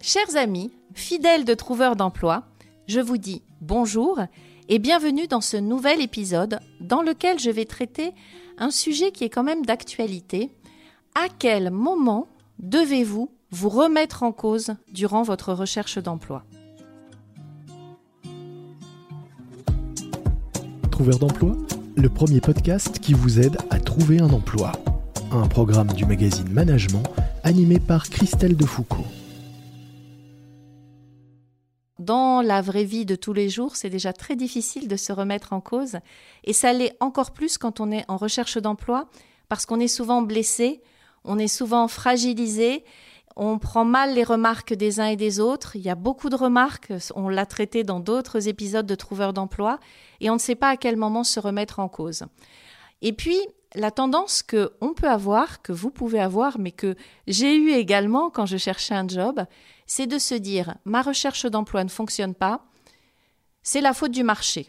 Chers amis, fidèles de trouveurs d'emploi, je vous dis bonjour et bienvenue dans ce nouvel épisode dans lequel je vais traiter un sujet qui est quand même d'actualité. À quel moment devez-vous vous remettre en cause durant votre recherche d'emploi? Trouveur d'emploi, le premier podcast qui vous aide à trouver un emploi. Un programme du magazine Management animé par Christelle Defoucault dans la vraie vie de tous les jours, c'est déjà très difficile de se remettre en cause. Et ça l'est encore plus quand on est en recherche d'emploi, parce qu'on est souvent blessé, on est souvent fragilisé, on prend mal les remarques des uns et des autres. Il y a beaucoup de remarques, on l'a traité dans d'autres épisodes de Trouveurs d'emploi, et on ne sait pas à quel moment se remettre en cause. Et puis, la tendance que on peut avoir, que vous pouvez avoir, mais que j'ai eu également quand je cherchais un job, c'est de se dire ma recherche d'emploi ne fonctionne pas, c'est la faute du marché.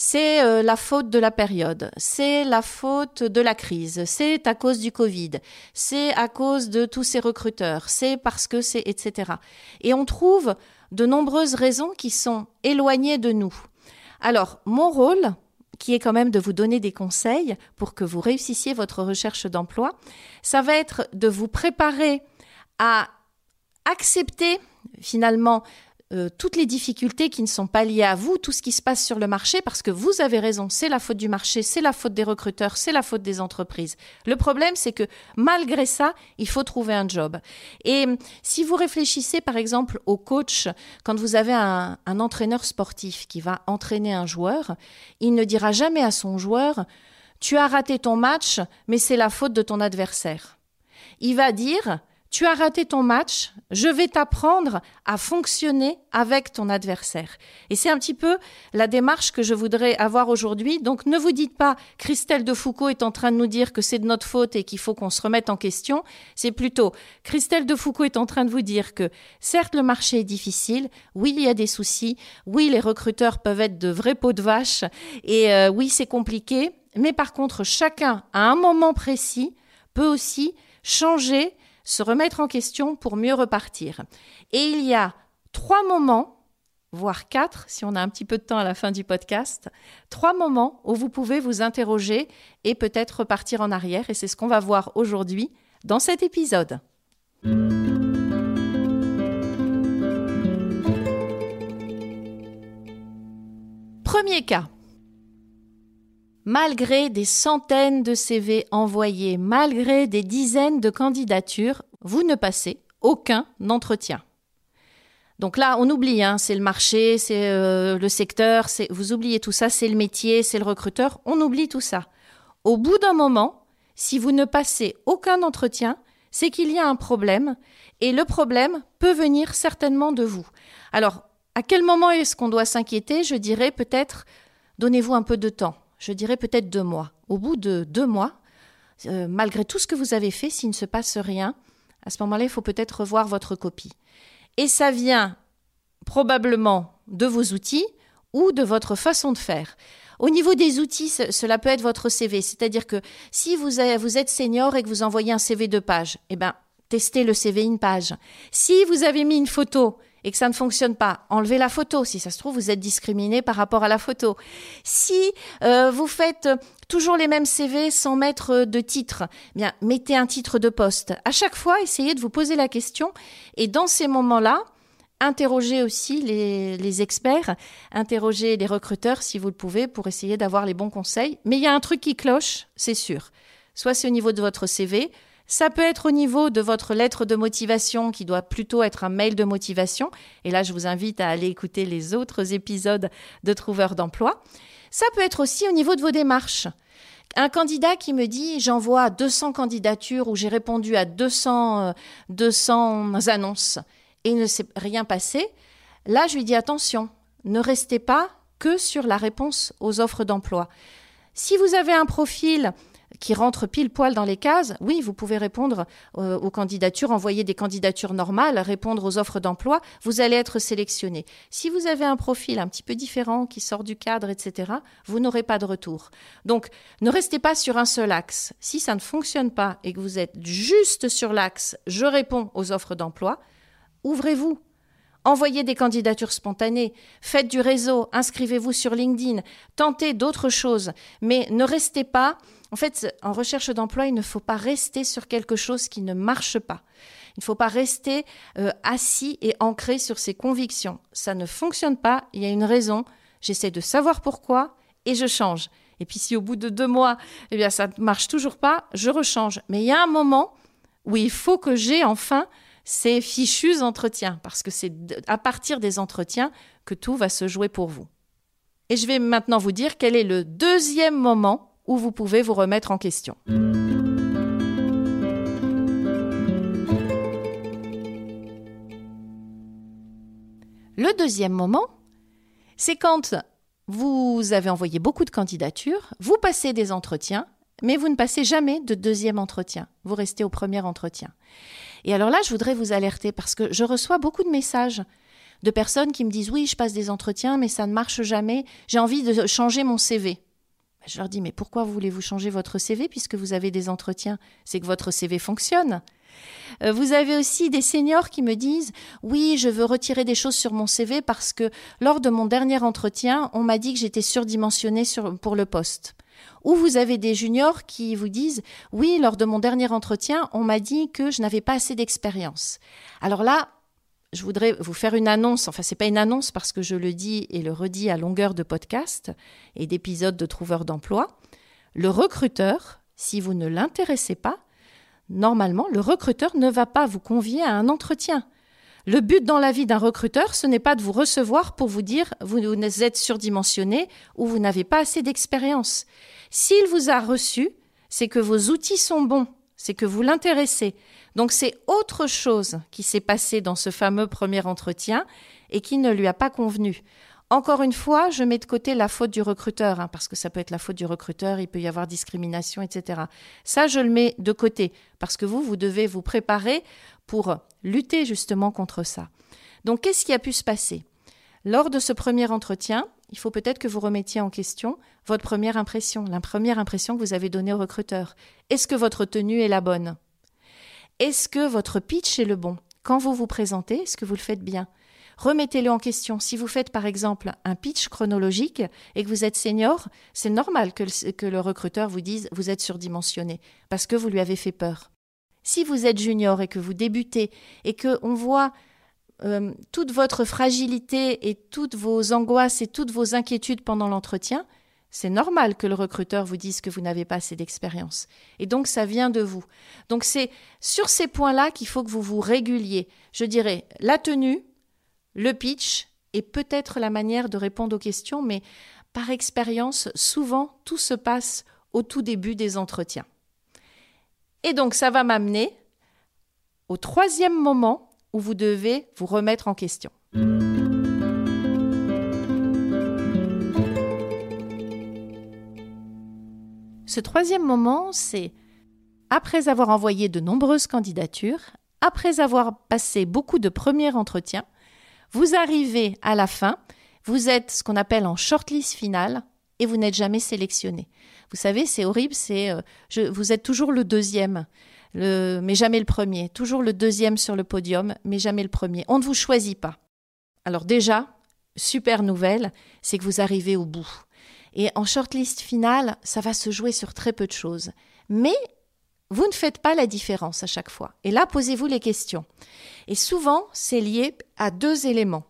C'est euh, la faute de la période, c'est la faute de la crise, c'est à cause du Covid, c'est à cause de tous ces recruteurs, c'est parce que c'est etc. Et on trouve de nombreuses raisons qui sont éloignées de nous. Alors, mon rôle, qui est quand même de vous donner des conseils pour que vous réussissiez votre recherche d'emploi, ça va être de vous préparer à accepter finalement euh, toutes les difficultés qui ne sont pas liées à vous, tout ce qui se passe sur le marché, parce que vous avez raison, c'est la faute du marché, c'est la faute des recruteurs, c'est la faute des entreprises. Le problème, c'est que malgré ça, il faut trouver un job. Et si vous réfléchissez par exemple au coach, quand vous avez un entraîneur sportif qui va entraîner un joueur, il ne dira jamais à son joueur, tu as raté ton match, mais c'est la faute de ton adversaire. Il va dire, tu as raté ton match, je vais t'apprendre à fonctionner avec ton adversaire. Et c'est un petit peu la démarche que je voudrais avoir aujourd'hui. Donc ne vous dites pas Christelle de Foucault est en train de nous dire que c'est de notre faute et qu'il faut qu'on se remette en question. C'est plutôt Christelle de Foucault est en train de vous dire que certes le marché est difficile, oui il y a des soucis, oui les recruteurs peuvent être de vrais pots de vache et euh, oui c'est compliqué, mais par contre chacun à un moment précis peut aussi changer se remettre en question pour mieux repartir. Et il y a trois moments, voire quatre, si on a un petit peu de temps à la fin du podcast, trois moments où vous pouvez vous interroger et peut-être repartir en arrière. Et c'est ce qu'on va voir aujourd'hui dans cet épisode. Premier cas. Malgré des centaines de CV envoyés, malgré des dizaines de candidatures, vous ne passez aucun entretien. Donc là, on oublie, hein, c'est le marché, c'est euh, le secteur, vous oubliez tout ça, c'est le métier, c'est le recruteur, on oublie tout ça. Au bout d'un moment, si vous ne passez aucun entretien, c'est qu'il y a un problème, et le problème peut venir certainement de vous. Alors, à quel moment est-ce qu'on doit s'inquiéter? Je dirais peut-être, donnez-vous un peu de temps je dirais peut-être deux mois. Au bout de deux mois, euh, malgré tout ce que vous avez fait, s'il ne se passe rien, à ce moment-là, il faut peut-être revoir votre copie. Et ça vient probablement de vos outils ou de votre façon de faire. Au niveau des outils, cela peut être votre CV. C'est-à-dire que si vous, êtes senior et que vous envoyez un CV de page, eh ben, testez le CV une page. Si vous avez mis une photo et que ça ne fonctionne pas, enlevez la photo. Si ça se trouve, vous êtes discriminé par rapport à la photo. Si euh, vous faites euh, toujours les mêmes CV sans mettre euh, de titre, eh bien mettez un titre de poste. À chaque fois, essayez de vous poser la question et dans ces moments-là, interrogez aussi les, les, experts, interrogez les recruteurs si vous le pouvez pour essayer d'avoir les bons conseils. Mais il y a un truc qui cloche, c'est sûr. Soit c'est au niveau de votre CV, ça peut être au niveau de votre lettre de motivation qui doit plutôt être un mail de motivation. Et là, je vous invite à aller écouter les autres épisodes de Trouveur d'emploi. Ça peut être aussi au niveau de vos démarches. Un candidat qui me dit j'envoie 200 candidatures ou j'ai répondu à 200, 200 euh, annonces. et il ne s'est rien passé, là, je lui dis attention, ne restez pas que sur la réponse aux offres d'emploi. Si vous avez un profil qui rentre pile poil dans les cases, oui, vous pouvez répondre euh, aux candidatures, envoyer des candidatures normales, répondre aux offres d'emploi, vous allez être sélectionné. Si vous avez un profil un petit peu différent qui sort du cadre, etc., vous n'aurez pas de retour. Donc, ne restez pas sur un seul axe. Si ça ne fonctionne pas et que vous êtes juste sur l'axe je réponds aux offres d'emploi, ouvrez-vous, Envoyez des candidatures spontanées, faites du réseau, inscrivez-vous sur LinkedIn, tentez d'autres choses, mais ne restez pas. En fait, en recherche d'emploi, il ne faut pas rester sur quelque chose qui ne marche pas. Il ne faut pas rester euh, assis et ancré sur ses convictions. Ça ne fonctionne pas, il y a une raison. J'essaie de savoir pourquoi et je change. Et puis si au bout de deux mois, eh bien ça ne marche toujours pas, je rechange. Mais il y a un moment où il faut que j'ai enfin ces fichus entretiens, parce que c'est à partir des entretiens que tout va se jouer pour vous. Et je vais maintenant vous dire quel est le deuxième moment où vous pouvez vous remettre en question. Le deuxième moment, c'est quand vous avez envoyé beaucoup de candidatures, vous passez des entretiens, mais vous ne passez jamais de deuxième entretien. Vous restez au premier entretien. Et alors là, je voudrais vous alerter parce que je reçois beaucoup de messages de personnes qui me disent oui, je passe des entretiens, mais ça ne marche jamais, j'ai envie de changer mon CV. Je leur dis mais pourquoi voulez-vous changer votre CV puisque vous avez des entretiens? C'est que votre CV fonctionne. Euh, vous avez aussi des seniors qui me disent oui, je veux retirer des choses sur mon CV parce que lors de mon dernier entretien, on m'a dit que j'étais surdimensionné pour le poste. Ou vous avez des juniors qui vous disent Oui, lors de mon dernier entretien, on m'a dit que je n'avais pas assez d'expérience. Alors là, je voudrais vous faire une annonce, enfin c'est pas une annonce parce que je le dis et le redis à longueur de podcast et d'épisodes de Trouveurs d'emploi. Le recruteur, si vous ne l'intéressez pas, normalement le recruteur ne va pas vous convier à un entretien. Le but dans la vie d'un recruteur, ce n'est pas de vous recevoir pour vous dire vous êtes surdimensionné ou vous n'avez pas assez d'expérience. S'il vous a reçu, c'est que vos outils sont bons, c'est que vous l'intéressez. Donc c'est autre chose qui s'est passé dans ce fameux premier entretien et qui ne lui a pas convenu. Encore une fois, je mets de côté la faute du recruteur, hein, parce que ça peut être la faute du recruteur, il peut y avoir discrimination, etc. Ça, je le mets de côté, parce que vous, vous devez vous préparer pour lutter justement contre ça. Donc, qu'est-ce qui a pu se passer? Lors de ce premier entretien, il faut peut-être que vous remettiez en question votre première impression, la première impression que vous avez donnée au recruteur. Est-ce que votre tenue est la bonne? Est-ce que votre pitch est le bon? Quand vous vous présentez, est-ce que vous le faites bien? Remettez-le en question. Si vous faites par exemple un pitch chronologique et que vous êtes senior, c'est normal que le, que le recruteur vous dise vous êtes surdimensionné parce que vous lui avez fait peur. Si vous êtes junior et que vous débutez et que on voit euh, toute votre fragilité et toutes vos angoisses et toutes vos inquiétudes pendant l'entretien, c'est normal que le recruteur vous dise que vous n'avez pas assez d'expérience. Et donc, ça vient de vous. Donc, c'est sur ces points-là qu'il faut que vous vous réguliez. Je dirais la tenue, le pitch est peut-être la manière de répondre aux questions, mais par expérience, souvent, tout se passe au tout début des entretiens. Et donc, ça va m'amener au troisième moment où vous devez vous remettre en question. Ce troisième moment, c'est après avoir envoyé de nombreuses candidatures, après avoir passé beaucoup de premiers entretiens, vous arrivez à la fin, vous êtes ce qu'on appelle en shortlist finale et vous n'êtes jamais sélectionné. Vous savez, c'est horrible, c'est euh, vous êtes toujours le deuxième, mais jamais le premier, toujours le deuxième sur le podium, mais jamais le premier. On ne vous choisit pas. Alors déjà, super nouvelle, c'est que vous arrivez au bout. Et en shortlist finale, ça va se jouer sur très peu de choses. Mais vous ne faites pas la différence à chaque fois. Et là, posez-vous les questions. Et souvent, c'est lié à deux éléments.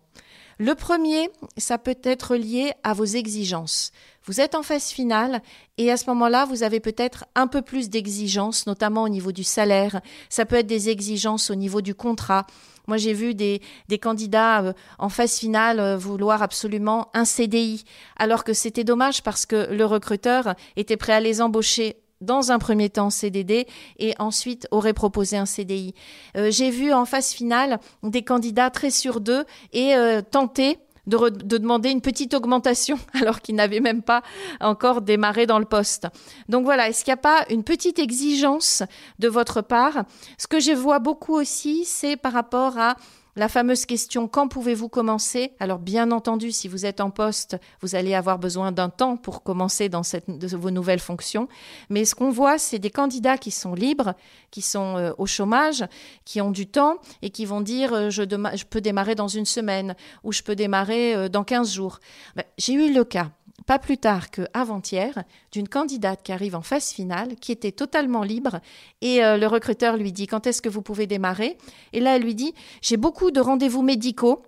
Le premier, ça peut être lié à vos exigences. Vous êtes en phase finale et à ce moment-là, vous avez peut-être un peu plus d'exigences, notamment au niveau du salaire. Ça peut être des exigences au niveau du contrat. Moi, j'ai vu des, candidats euh, en phase finale euh, vouloir absolument un CDI, alors que c'était dommage parce que le recruteur était prêt à les embaucher dans un premier temps CDD et ensuite aurait proposé un CDI. Euh, j'ai vu en phase finale des candidats très sûrs d'eux et euh, tenter de, demander une petite augmentation alors qu'ils n'avaient même pas encore démarré dans le poste. Donc voilà, est-ce qu'il n'y a pas une petite exigence de votre part? Ce que je vois beaucoup aussi, c'est par rapport à la fameuse question quand pouvez-vous commencer? Alors bien entendu, si vous êtes en poste, vous allez avoir besoin d'un temps pour commencer dans vos nouvelles fonctions. Mais ce qu'on voit, c'est des candidats qui sont libres, qui sont euh, au chômage, qui ont du temps et qui vont dire euh, je, je, peux démarrer dans une semaine ou je peux démarrer euh, dans 15 jours. Ben, j'ai eu le cas pas plus tard qu'avant-hier, d'une candidate qui arrive en phase finale, qui était totalement libre, et euh, le recruteur lui dit quand est-ce que vous pouvez démarrer? Et là, elle lui dit j'ai beaucoup de rendez-vous médicaux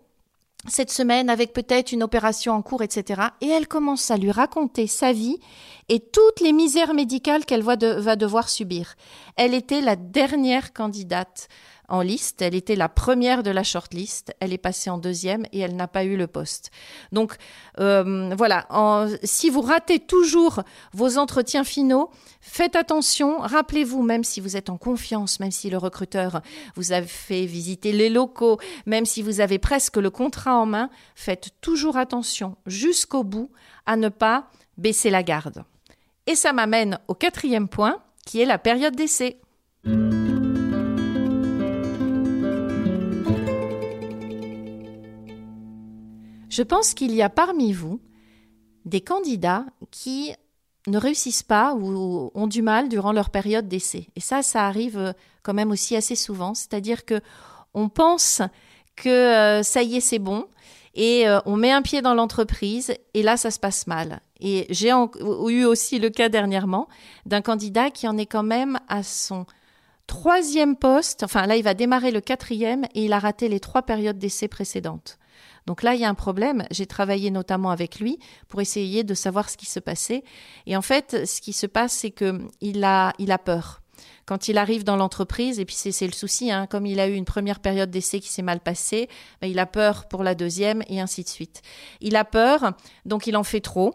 cette semaine avec peut-être une opération en cours, etc. Et elle commence à lui raconter sa vie et toutes les misères médicales qu'elle va devoir subir. Elle était la dernière candidate en liste. Elle était la première de la shortlist. Elle est passée en deuxième et elle n'a pas eu le poste. Donc euh, voilà, si vous ratez toujours vos entretiens finaux, faites attention. Rappelez-vous, même si vous êtes en confiance, même si le recruteur vous a fait visiter les locaux, même si vous avez presque le contrat en main, faites toujours attention jusqu'au bout à ne pas baisser la garde. Et ça m'amène au quatrième point, qui est la période d'essai. Je pense qu'il y a parmi vous des candidats qui ne réussissent pas ou ont du mal durant leur période d'essai. Et ça, ça arrive euh, quand même aussi assez souvent. C'est-à-dire que on pense que euh, ça y est, c'est bon, et euh, on met un pied dans l'entreprise, et là, ça se passe mal. Et j'ai eu aussi le cas dernièrement d'un candidat qui en est quand même à son troisième poste. Enfin, là, il va démarrer le quatrième, et il a raté les trois périodes d'essai précédentes. Donc là, il y a un problème. J'ai travaillé notamment avec lui pour essayer de savoir ce qui se passait. Et en fait, ce qui se passe, c'est qu'il a, il a peur. Quand il arrive dans l'entreprise, et puis c'est le souci, hein, comme il a eu une première période d'essai qui s'est mal passée, ben, il a peur pour la deuxième et ainsi de suite. Il a peur, donc il en fait trop.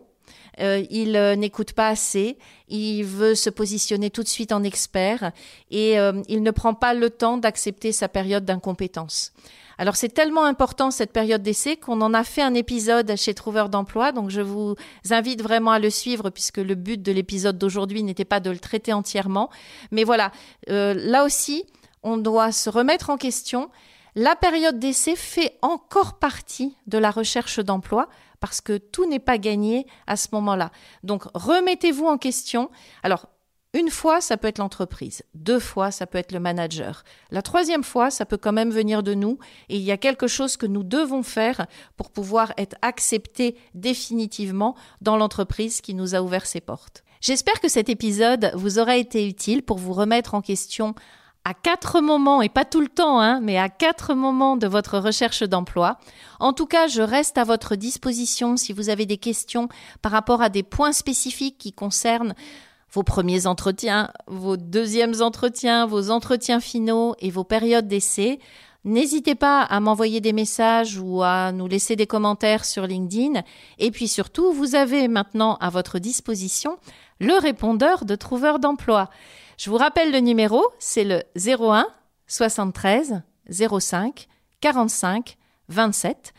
Euh, il euh, n'écoute pas assez, il veut se positionner tout de suite en expert et euh, il ne prend pas le temps d'accepter sa période d'incompétence. Alors c'est tellement important cette période d'essai qu'on en a fait un épisode chez Trouveur d'emploi, donc je vous invite vraiment à le suivre puisque le but de l'épisode d'aujourd'hui n'était pas de le traiter entièrement. Mais voilà, là aussi, on doit se remettre en question. La période d'essai fait encore partie de la recherche d'emploi parce que tout n'est pas gagné à ce moment-là. Donc remettez-vous en question. Alors une fois, ça peut être l'entreprise. Deux fois, ça peut être le manager. La troisième fois, ça peut quand même venir de nous. Et il y a quelque chose que nous devons faire pour pouvoir être acceptés définitivement dans l'entreprise qui nous a ouvert ses portes. J'espère que cet épisode vous aura été utile pour vous remettre en question à quatre moments, et pas tout le temps, hein, mais à quatre moments de votre recherche d'emploi. En tout cas, je reste à votre disposition si vous avez des questions par rapport à des points spécifiques qui concernent vos premiers entretiens, vos deuxièmes entretiens, vos entretiens finaux et vos périodes d'essai. N'hésitez pas à m'envoyer des messages ou à nous laisser des commentaires sur LinkedIn. Et puis surtout, vous avez maintenant à votre disposition le répondeur de trouveur d'emploi. Je vous rappelle le numéro, c'est le 01 73 05 45 27.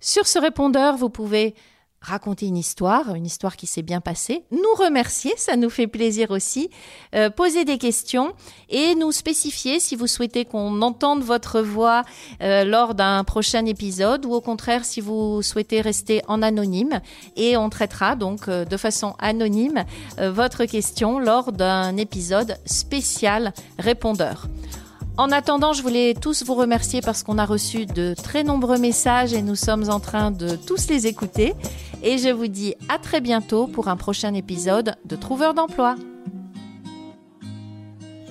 Sur ce répondeur, vous pouvez raconter une histoire, une histoire qui s'est bien passée, nous remercier, ça nous fait plaisir aussi, euh, poser des questions et nous spécifier si vous souhaitez qu'on entende votre voix euh, lors d'un prochain épisode ou au contraire si vous souhaitez rester en anonyme et on traitera donc euh, de façon anonyme votre question lors d'un épisode spécial répondeur. En attendant, je voulais tous vous remercier parce qu'on a reçu de très nombreux messages et nous sommes en train de tous les écouter. Et je vous dis à très bientôt pour un prochain épisode de Trouveur d'emploi.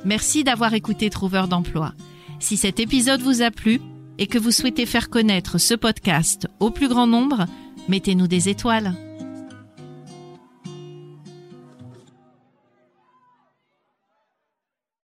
Merci d'avoir écouté Trouveur d'emploi. Si cet épisode vous a plu et que vous souhaitez faire connaître ce podcast au plus grand nombre, mettez-nous des étoiles.